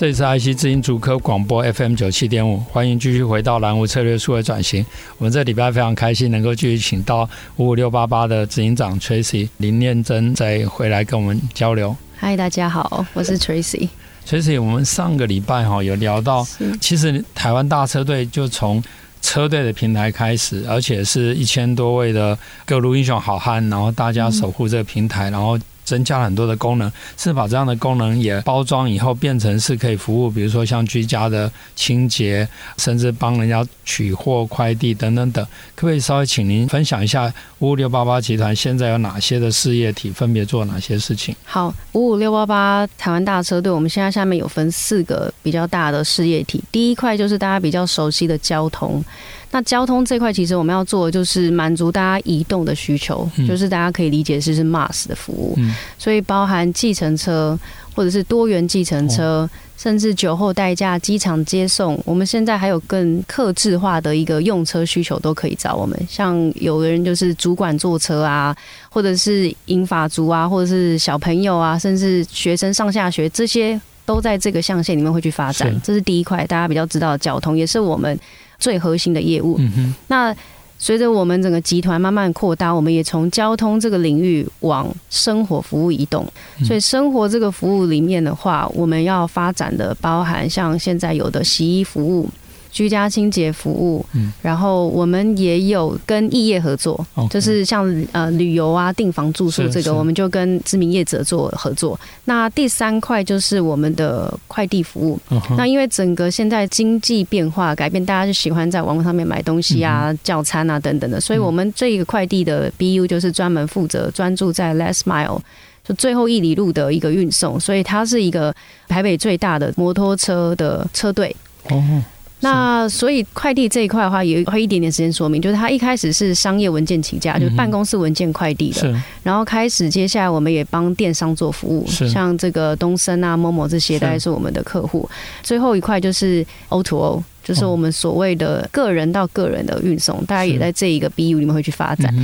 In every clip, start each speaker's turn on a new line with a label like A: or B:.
A: 这里是爱惜之音主科广播 FM 九七点五，欢迎继续回到蓝湖策略数位转型。我们这礼拜非常开心能够继续请到五五六八八的执行长 Tracy 林念真再回来跟我们交流。
B: 嗨，大家好，我是 Tracy。
A: Tracy，我们上个礼拜哈有聊到，其实台湾大车队就从车队的平台开始，而且是一千多位的各路英雄好汉，然后大家守护这个平台，然后。增加了很多的功能，是把这样的功能也包装以后，变成是可以服务，比如说像居家的清洁，甚至帮人家取货、快递等等等。可不可以稍微请您分享一下五五六八八集团现在有哪些的事业体，分别做哪些事情？
B: 好，五五六八八台湾大车队，我们现在下面有分四个比较大的事业体。第一块就是大家比较熟悉的交通。那交通这块，其实我们要做的就是满足大家移动的需求，嗯、就是大家可以理解是是 MaaS 的服务，嗯、所以包含计程车或者是多元计程车，哦、甚至酒后代驾、机场接送，我们现在还有更客制化的一个用车需求都可以找我们。像有的人就是主管坐车啊，或者是英法族啊，或者是小朋友啊，甚至学生上下学，这些都在这个象限里面会去发展。是这是第一块，大家比较知道的交通，也是我们。最核心的业务。嗯、哼那随着我们整个集团慢慢扩大，我们也从交通这个领域往生活服务移动。所以生活这个服务里面的话，我们要发展的包含像现在有的洗衣服务。居家清洁服务，嗯，然后我们也有跟异业合作，嗯、就是像呃旅游啊、订房住宿这个，我们就跟知名业者做合作。那第三块就是我们的快递服务。嗯、那因为整个现在经济变化改变，大家就喜欢在网络上面买东西啊、嗯、叫餐啊等等的，所以我们这一个快递的 BU 就是专门负责专注在 last mile，就最后一里路的一个运送，所以它是一个台北最大的摩托车的车队。哦。那所以快递这一块的话，也会一点点时间说明，就是它一开始是商业文件起家，就是办公室文件快递的，然后开始接下来我们也帮电商做服务，像这个东森啊、某某这些，大概是我们的客户。最后一块就是 O to O，就是我们所谓的个人到个人的运送，大家也在这一个 BU 里面会去发展。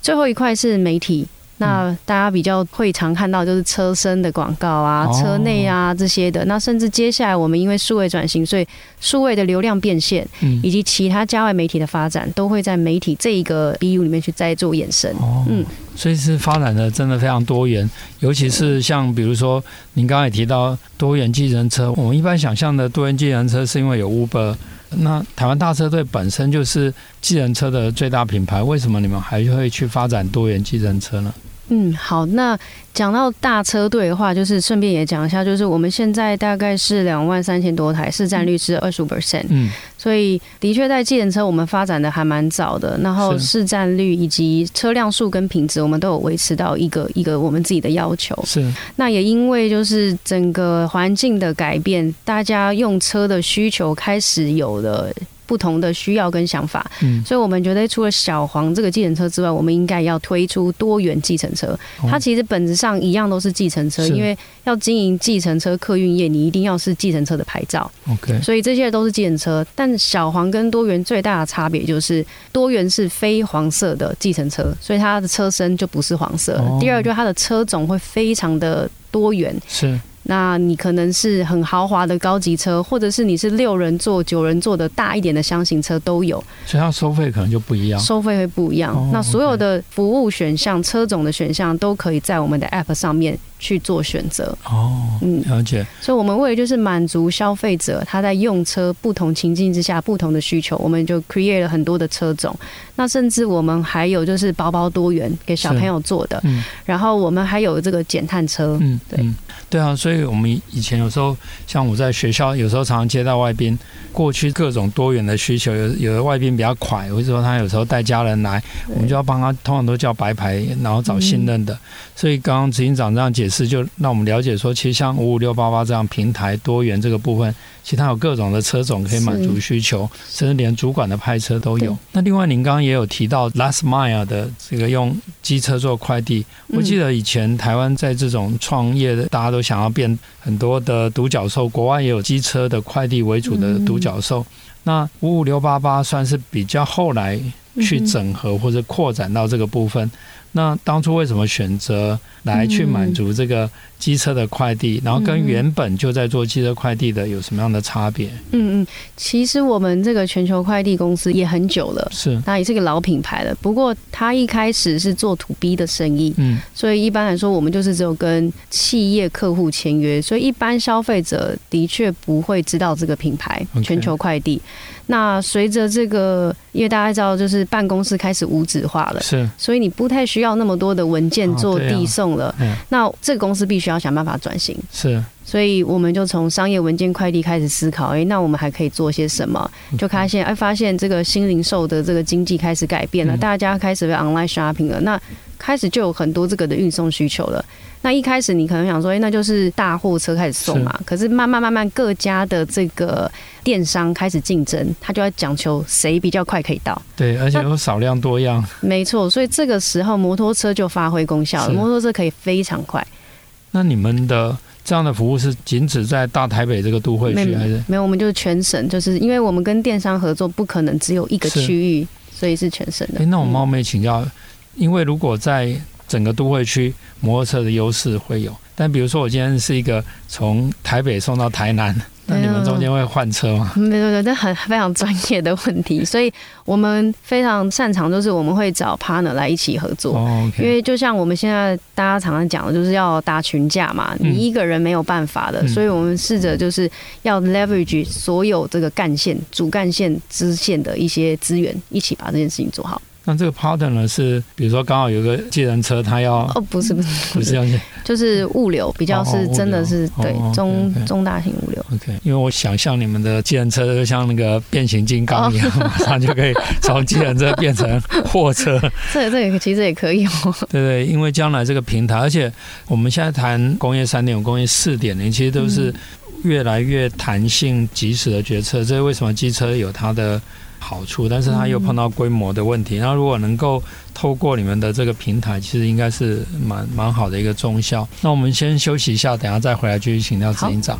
B: 最后一块是媒体。那大家比较会常看到就是车身的广告啊，车内啊这些的。那甚至接下来我们因为数位转型，所以数位的流量变现，以及其他加外媒体的发展，都会在媒体这一个 BU 里面去再做延伸。嗯，
A: 所以是发展的真的非常多元，尤其是像比如说您刚才也提到多元计程车，我们一般想象的多元计程车是因为有 Uber，那台湾大车队本身就是计程车的最大品牌，为什么你们还会去发展多元计程车呢？
B: 嗯，好，那讲到大车队的话，就是顺便也讲一下，就是我们现在大概是两万三千多台，市占率是二十五 percent，嗯，所以的确在计程车我们发展的还蛮早的，然后市占率以及车辆数跟品质，我们都有维持到一个一个我们自己的要求，是。那也因为就是整个环境的改变，大家用车的需求开始有了。不同的需要跟想法，嗯，所以我们觉得除了小黄这个计程车之外，我们应该要推出多元计程车。它其实本质上一样都是计程车，因为要经营计程车客运业，你一定要是计程车的牌照。OK，所以这些都是计程车，但小黄跟多元最大的差别就是多元是非黄色的计程车，所以它的车身就不是黄色。第二，就是它的车种会非常的多元。是。那你可能是很豪华的高级车，或者是你是六人座、九人座的大一点的箱型车都有，
A: 所以它收费可能就不一样，
B: 收费会不一样。哦、那所有的服务选项、车种的选项都可以在我们的 App 上面去做选择。哦，嗯，了解。所以我们为了就是满足消费者他在用车不同情境之下不同的需求，我们就 create 了很多的车种。那甚至我们还有就是包包多元给小朋友做的，嗯、然后我们还有这个减碳车，嗯，对。嗯
A: 对啊，所以我们以前有时候像我在学校，有时候常常接到外宾，过去各种多元的需求，有有的外宾比较快，或者说他有时候带家人来，我们就要帮他，通常都叫白牌，然后找信任的，所以刚刚执行长这样解释，就让我们了解说，其实像五五六八八这样平台多元这个部分，其实它有各种的车种可以满足需求，甚至连主管的派车都有。那另外，您刚刚也有提到 last mile 的这个用机车做快递，我记得以前台湾在这种创业的，大家都想要变很多的独角兽，国外也有机车的快递为主的独角兽。那五五六八八算是比较后来去整合或者扩展到这个部分。那当初为什么选择来去满足这个机车的快递，然后跟原本就在做机车快递的有什么样的差别？
B: 嗯嗯，其实我们这个全球快递公司也很久了，
A: 是，
B: 那也是个老品牌了。不过它一开始是做 to B 的生意，嗯，所以一般来说我们就是只有跟企业客户签约，所以一般消费者的确不会知道这个品牌全球快递。那随着这个，因为大家知道，就是办公室开始无纸化了，
A: 是，
B: 所以你不太需要那么多的文件做递送了。那这个公司必须要想办法转型，
A: 是，
B: 所以我们就从商业文件快递开始思考，哎，那我们还可以做些什么？就发现，哎，发现这个新零售的这个经济开始改变了，嗯、大家开始被 online shopping 了，那开始就有很多这个的运送需求了。那一开始你可能想说，哎，那就是大货车开始送嘛。可是慢慢慢慢，各家的这个电商开始竞争，他就要讲求谁比较快可以到。
A: 对，而且有少量多样。
B: 没错，所以这个时候摩托车就发挥功效了。摩托车可以非常快。
A: 那你们的这样的服务是仅止在大台北这个都会区，还是
B: 没有？我们就是全省，就是因为我们跟电商合作，不可能只有一个区域，所以是全省的。
A: 哎，那我冒昧请教，因为如果在整个都会区摩托车的优势会有，但比如说我今天是一个从台北送到台南，那你们中间会换车吗？
B: 没有，没有，这很非常专业的问题，所以我们非常擅长，就是我们会找 partner 来一起合作。因为就像我们现在大家常常讲的，就是要打群架嘛，你一个人没有办法的，所以我们试着就是要 leverage 所有这个干线、主干线、支线的一些资源，一起把这件事情做好。
A: 那这个 partner 呢，是比如说刚好有个计程车，他要
B: 哦，不是不是
A: 不是这样子，
B: 就是物流比较是真的是对中中大型物流。
A: OK，因为我想象你们的计程车就像那个变形金刚一样，马上就可以 从计程车变成货车。
B: 这这也其实也可以哦。
A: 对对，因为将来这个平台，而且我们现在谈工业三点五、工业四点零，其实都是越来越弹性、及时的决策。这是为什么机车有它的好处，但是他又碰到规模的问题。那如果能够透过你们的这个平台，其实应该是蛮蛮好的一个中效。那我们先休息一下，等下再回来继续请教执行长。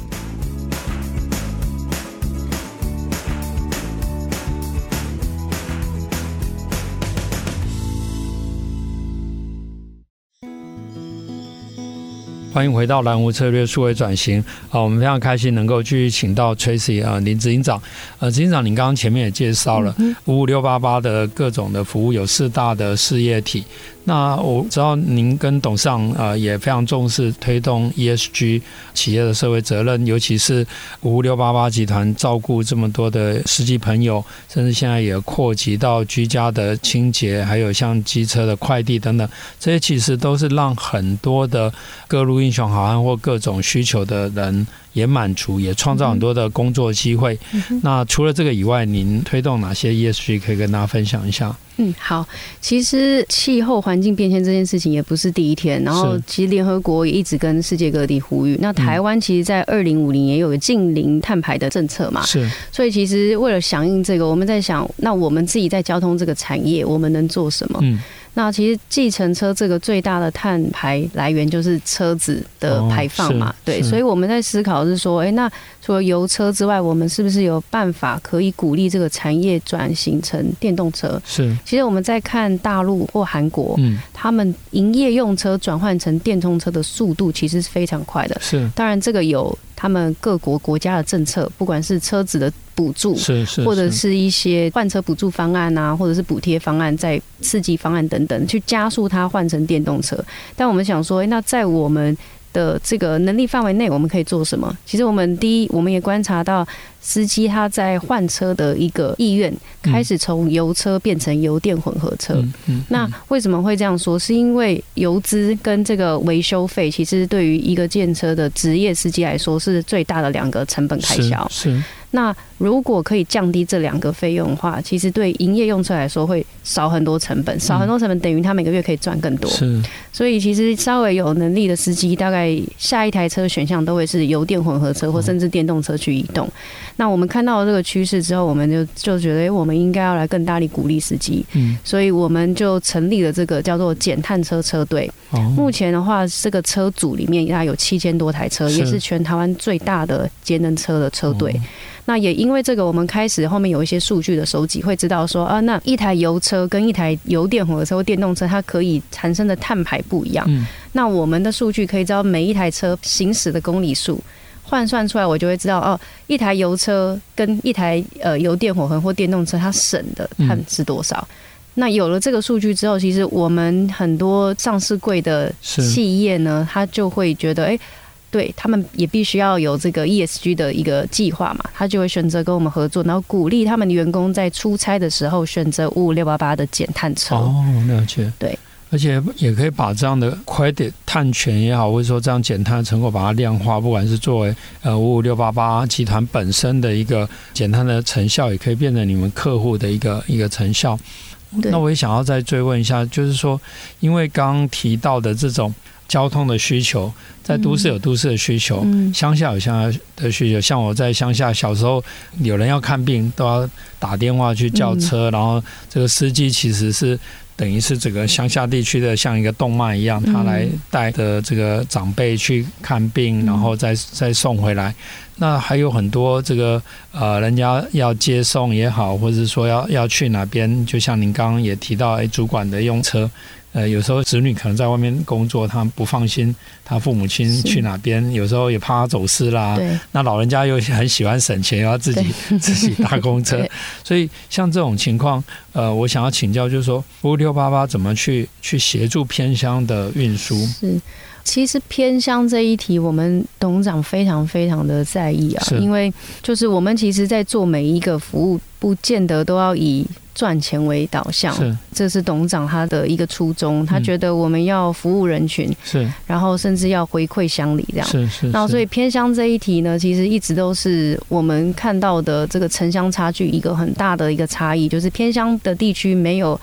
A: 欢迎回到蓝湖策略数位转型啊！我们非常开心能够继续请到 Tracy 啊林执行长。呃，执行长，您刚刚前面也介绍了五五六八八的各种的服务，有四大的事业体。那我知道您跟董事长呃也非常重视推动 ESG 企业的社会责任，尤其是五五六八八集团照顾这么多的司机朋友，甚至现在也扩及到居家的清洁，还有像机车的快递等等，这些其实都是让很多的各路英雄好汉或各种需求的人。也满足，也创造很多的工作机会。嗯、那除了这个以外，您推动哪些 ESG 可以跟大家分享一下？
B: 嗯，好，其实气候环境变迁这件事情也不是第一天，然后其实联合国也一直跟世界各地呼吁。那台湾其实，在二零五零也有个净零碳排的政策嘛，
A: 是。
B: 所以其实为了响应这个，我们在想，那我们自己在交通这个产业，我们能做什么？嗯。那其实计程车这个最大的碳排来源就是车子的排放嘛，对，所以我们在思考是说，哎，那除了油车之外，我们是不是有办法可以鼓励这个产业转型成电动车？
A: 是，
B: 其实我们在看大陆或韩国，嗯，他们营业用车转换成电动车的速度其实是非常快的，
A: 是，
B: 当然这个有。他们各国国家的政策，不管是车子的补助，
A: 是是，
B: 或者是一些换车补助方案啊，或者是补贴方案，在刺激方案等等，去加速它换成电动车。但我们想说，那在我们的这个能力范围内，我们可以做什么？其实我们第一，我们也观察到司机他在换车的一个意愿，开始从油车变成油电混合车。嗯嗯、那为什么会这样说？是因为油资跟这个维修费，其实对于一个建车的职业司机来说，是最大的两个成本开销。
A: 是。是
B: 那如果可以降低这两个费用的话，其实对营业用车来说会少很多成本，少很多成本等于他每个月可以赚更多。
A: 是，
B: 所以其实稍微有能力的司机，大概下一台车选项都会是油电混合车或甚至电动车去移动。那我们看到了这个趋势之后，我们就就觉得，哎，我们应该要来更大力鼓励司机。嗯，所以我们就成立了这个叫做减碳车车队。哦，目前的话，这个车组里面大概有七千多台车，也是全台湾最大的节能车的车队。那也因为这个，我们开始后面有一些数据的收集，会知道说啊，那一台油车跟一台油电混合车或电动车，它可以产生的碳排不一样。嗯。那我们的数据可以知道每一台车行驶的公里数，换算出来，我就会知道哦，一台油车跟一台呃油电混合或电动车，它省的碳是多少。嗯。那有了这个数据之后，其实我们很多上市柜的企业呢，他就会觉得哎。欸对他们也必须要有这个 ESG 的一个计划嘛，他就会选择跟我们合作，然后鼓励他们的员工在出差的时候选择五五六八八的减碳车。
A: 哦，了解。
B: 对，
A: 而且也可以把这样的 credit 碳权也好，或者说这样减碳的成果把它量化，不管是作为呃五五六八八集团本身的一个减碳的成效，也可以变成你们客户的一个一个成效。那我也想要再追问一下，就是说，因为刚刚提到的这种。交通的需求，在都市有都市的需求，乡下有乡下的需求。像我在乡下小时候，有人要看病都要打电话去叫车，然后这个司机其实是等于是整个乡下地区的像一个动脉一样，他来带着这个长辈去看病，然后再再送回来。那还有很多这个呃，人家要接送也好，或者说要要去哪边，就像您刚刚也提到，哎，主管的用车。呃，有时候子女可能在外面工作，他不放心他父母亲去哪边，有时候也怕他走失啦。对。那老人家又很喜欢省钱，要自己 自己搭公车，所以像这种情况，呃，我想要请教，就是说，五五六八八怎么去去协助偏乡的运输？是。
B: 其实偏乡这一题，我们董事长非常非常的在意啊，因为就是我们其实，在做每一个服务，不见得都要以赚钱为导向，是，这是董事长他的一个初衷，他觉得我们要服务人群，是，然后甚至要回馈乡里这样，是是。那所以偏乡这一题呢，其实一直都是我们看到的这个城乡差距一个很大的一个差异，就是偏乡的地区没有。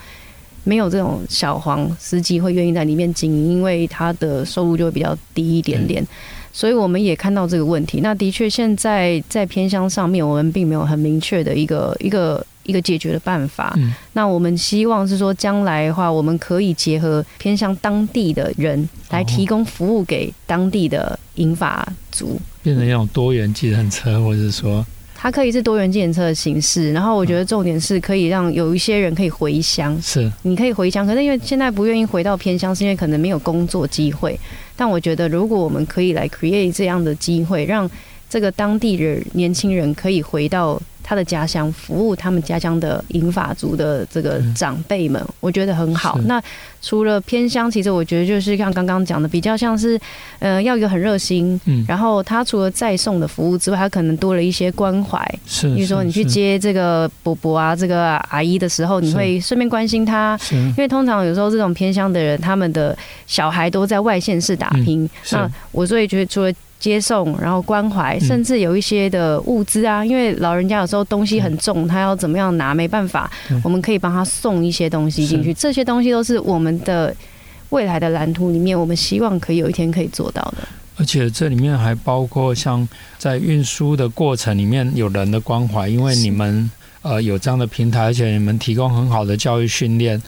B: 没有这种小黄司机会愿意在里面经营，因为他的收入就会比较低一点点，所以我们也看到这个问题。那的确，现在在偏乡上面，我们并没有很明确的一个一个一个解决的办法。那我们希望是说，将来的话，我们可以结合偏向当地的人来提供服务给当地的银发族，
A: 变成一种多元计程车，或者说。
B: 它可以是多元自行车的形式，然后我觉得重点是可以让有一些人可以回乡，是你可以回乡，可是因为现在不愿意回到偏乡，是因为可能没有工作机会。但我觉得如果我们可以来 create 这样的机会，让这个当地的年轻人可以回到。他的家乡服务他们家乡的银发族的这个长辈们，我觉得很好。那除了偏乡，其实我觉得就是像刚刚讲的，比较像是，呃，要一个很热心。嗯。然后他除了再送的服务之外，他可能多了一些关怀。是。比如说你去接这个伯伯啊，这个阿姨的时候，你会顺便关心他。是。因为通常有时候这种偏乡的人，他们的小孩都在外县市打拼。是。那我所以觉得除了。接送，然后关怀，甚至有一些的物资啊，因为老人家有时候东西很重，他要怎么样拿没办法，我们可以帮他送一些东西进去。这些东西都是我们的未来的蓝图里面，我们希望可以有一天可以做到的。
A: 而且这里面还包括像在运输的过程里面有人的关怀，因为你们呃有这样的平台，而且你们提供很好的教育训练。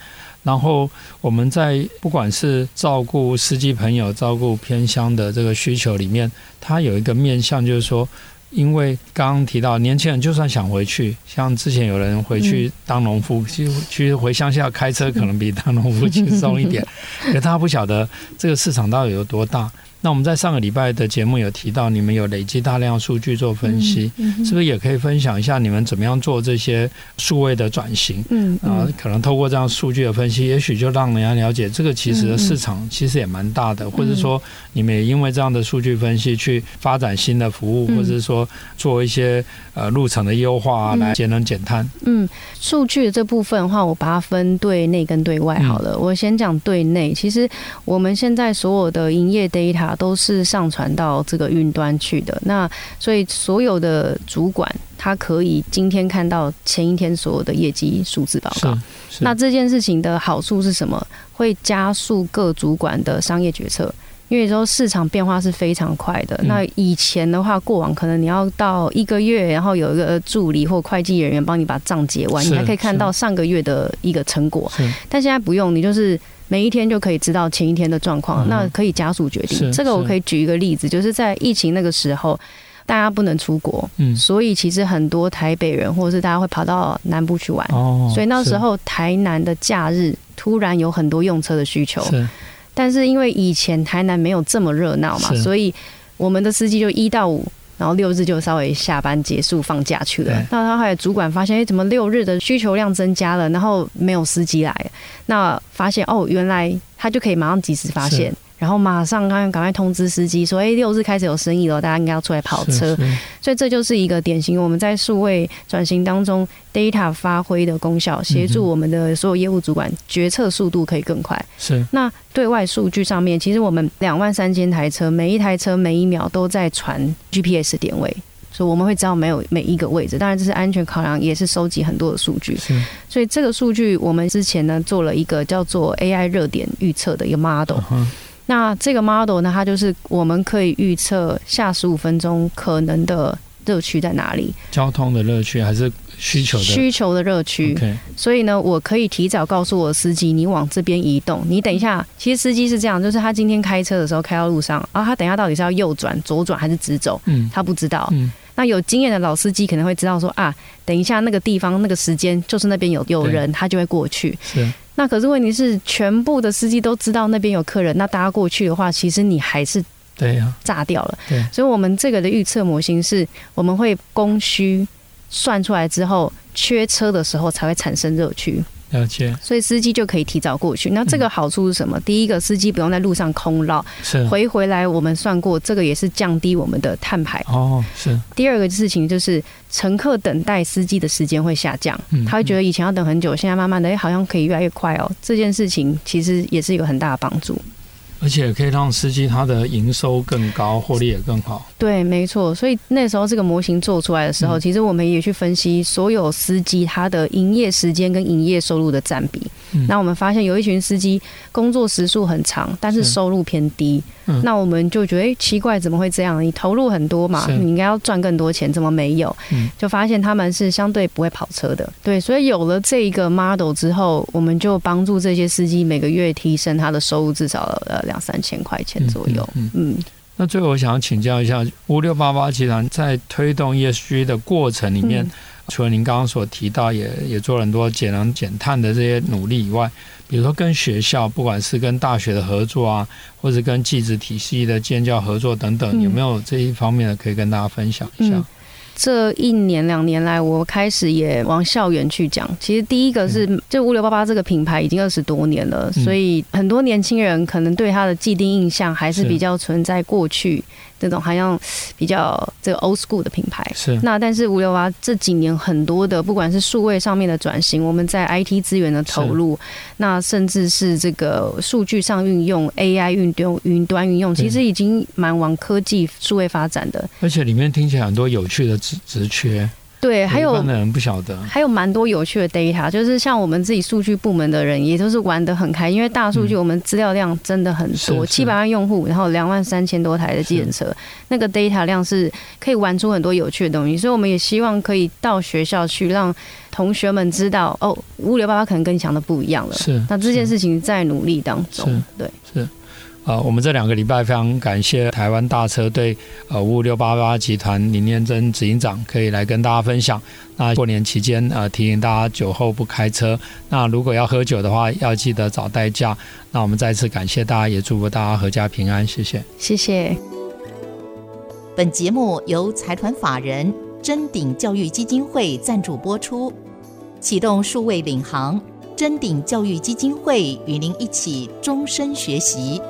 A: 然后我们在不管是照顾司机朋友、照顾偏乡的这个需求里面，它有一个面向，就是说，因为刚刚提到年轻人就算想回去，像之前有人回去当农夫，其实其实回乡下开车可能比当农夫轻松一点，可他不晓得这个市场到底有多大。那我们在上个礼拜的节目有提到，你们有累积大量数据做分析，嗯是不是也可以分享一下你们怎么样做这些数位的转型？嗯啊，可能透过这样数据的分析，也许就让人家了解这个其实的市场其实也蛮大的，或者说你们也因为这样的数据分析去发展新的服务，或者说说做一些呃路程的优化啊来节能减碳？
B: 嗯，数据这部分的话，我把它分对内跟对外好了。嗯、我先讲对内，其实我们现在所有的营业 data 都是上传到这个云端去的。那所以所有的主管他可以今天看到前一天所有的业绩数字报告。那这件事情的好处是什么？会加速各主管的商业决策。因为说市场变化是非常快的，那以前的话，过往可能你要到一个月，然后有一个助理或会计人员帮你把账结完，你还可以看到上个月的一个成果。但现在不用，你就是每一天就可以知道前一天的状况，那可以加速决定。这个我可以举一个例子，就是在疫情那个时候，大家不能出国，嗯所以其实很多台北人或者是大家会跑到南部去玩，哦所以那时候台南的假日突然有很多用车的需求。但是因为以前台南没有这么热闹嘛，所以我们的司机就一到五，然后六日就稍微下班结束放假去了。那他后来主管发现，哎，怎么六日的需求量增加了，然后没有司机来？那发现哦，原来他就可以马上及时发现。然后马上赶赶快通知司机说：“哎，六日开始有生意了，大家应该要出来跑车。”所以这就是一个典型我们在数位转型当中 data 发挥的功效，协助我们的所有业务主管决策速度可以更快。
A: 是。
B: 那对外数据上面，其实我们两万三千台车，每一台车每一秒都在传 GPS 点位，所以我们会知道没有每一个位置。当然这是安全考量，也是收集很多的数据。是。所以这个数据我们之前呢做了一个叫做 AI 热点预测的一个 model。那这个 model 呢，它就是我们可以预测下十五分钟可能的热区在哪里？
A: 交通的热区还是需求的
B: 需求的热区.所以呢，我可以提早告诉我司机，你往这边移动。你等一下，其实司机是这样，就是他今天开车的时候开到路上啊，他等一下到底是要右转、左转还是直走？嗯，他不知道。嗯，那有经验的老司机可能会知道说啊，等一下那个地方那个时间就是那边有有人，他就会过去。是。那可是问题是，全部的司机都知道那边有客人，那大家过去的话，其实你还是对呀炸掉了。对，所以我们这个的预测模型是，我们会供需算出来之后，缺车的时候才会产生热区。
A: 了解，
B: 所以司机就可以提早过去。那这个好处是什么？嗯、第一个，司机不用在路上空绕，是回回来。我们算过，这个也是降低我们的碳排。
A: 哦，是。
B: 第二个事情就是，乘客等待司机的时间会下降。嗯，他会觉得以前要等很久，现在慢慢的，哎，好像可以越来越快哦。这件事情其实也是有很大的帮助。
A: 而且可以让司机他的营收更高，获利也更好。
B: 对，没错。所以那时候这个模型做出来的时候，嗯、其实我们也去分析所有司机他的营业时间跟营业收入的占比。嗯、那我们发现有一群司机工作时数很长，但是收入偏低。嗯、那我们就觉得，哎，奇怪，怎么会这样？你投入很多嘛，你应该要赚更多钱，怎么没有？嗯、就发现他们是相对不会跑车的。对，所以有了这一个 model 之后，我们就帮助这些司机每个月提升他的收入至少呃两三千块钱左右。嗯。嗯嗯
A: 那最后我想要请教一下，五六八八集团在推动 ESG 的过程里面，嗯、除了您刚刚所提到也，也也做了很多节能减碳的这些努力以外，比如说跟学校，不管是跟大学的合作啊，或者跟技职体系的建教合作等等，嗯、有没有这一方面的可以跟大家分享一下？嗯
B: 这一年两年来，我开始也往校园去讲。其实第一个是，这物流八八这个品牌已经二十多年了，所以很多年轻人可能对它的既定印象还是比较存在过去。这种好像比较这个 old school 的品牌是那，但是五六八这几年很多的不管是数位上面的转型，我们在 IT 资源的投入，那甚至是这个数据上运用 AI 运用云端运用，其实已经蛮往科技数位发展的。
A: 而且里面听起来很多有趣的职职缺。
B: 对，还有
A: 的人不晓得，
B: 还有蛮多有趣的 data，就是像我们自己数据部门的人也都是玩得很开，因为大数据我们资料量真的很多，七百、嗯、万用户，然后两万三千多台的计程车，那个 data 量是可以玩出很多有趣的东西，所以我们也希望可以到学校去让同学们知道，哦，物流爸爸可能跟你想的不一样了。是，那这件事情在努力当中，是对，是。
A: 呃，我们这两个礼拜非常感谢台湾大车队呃五五六八八集团林念真执行长可以来跟大家分享。那过年期间呃提醒大家酒后不开车，那如果要喝酒的话要记得找代驾。那我们再次感谢大家，也祝福大家阖家平安，谢谢。
B: 谢谢。
C: 本节目由财团法人臻鼎教育基金会赞助播出，启动数位领航，臻鼎教育基金会与您一起终身学习。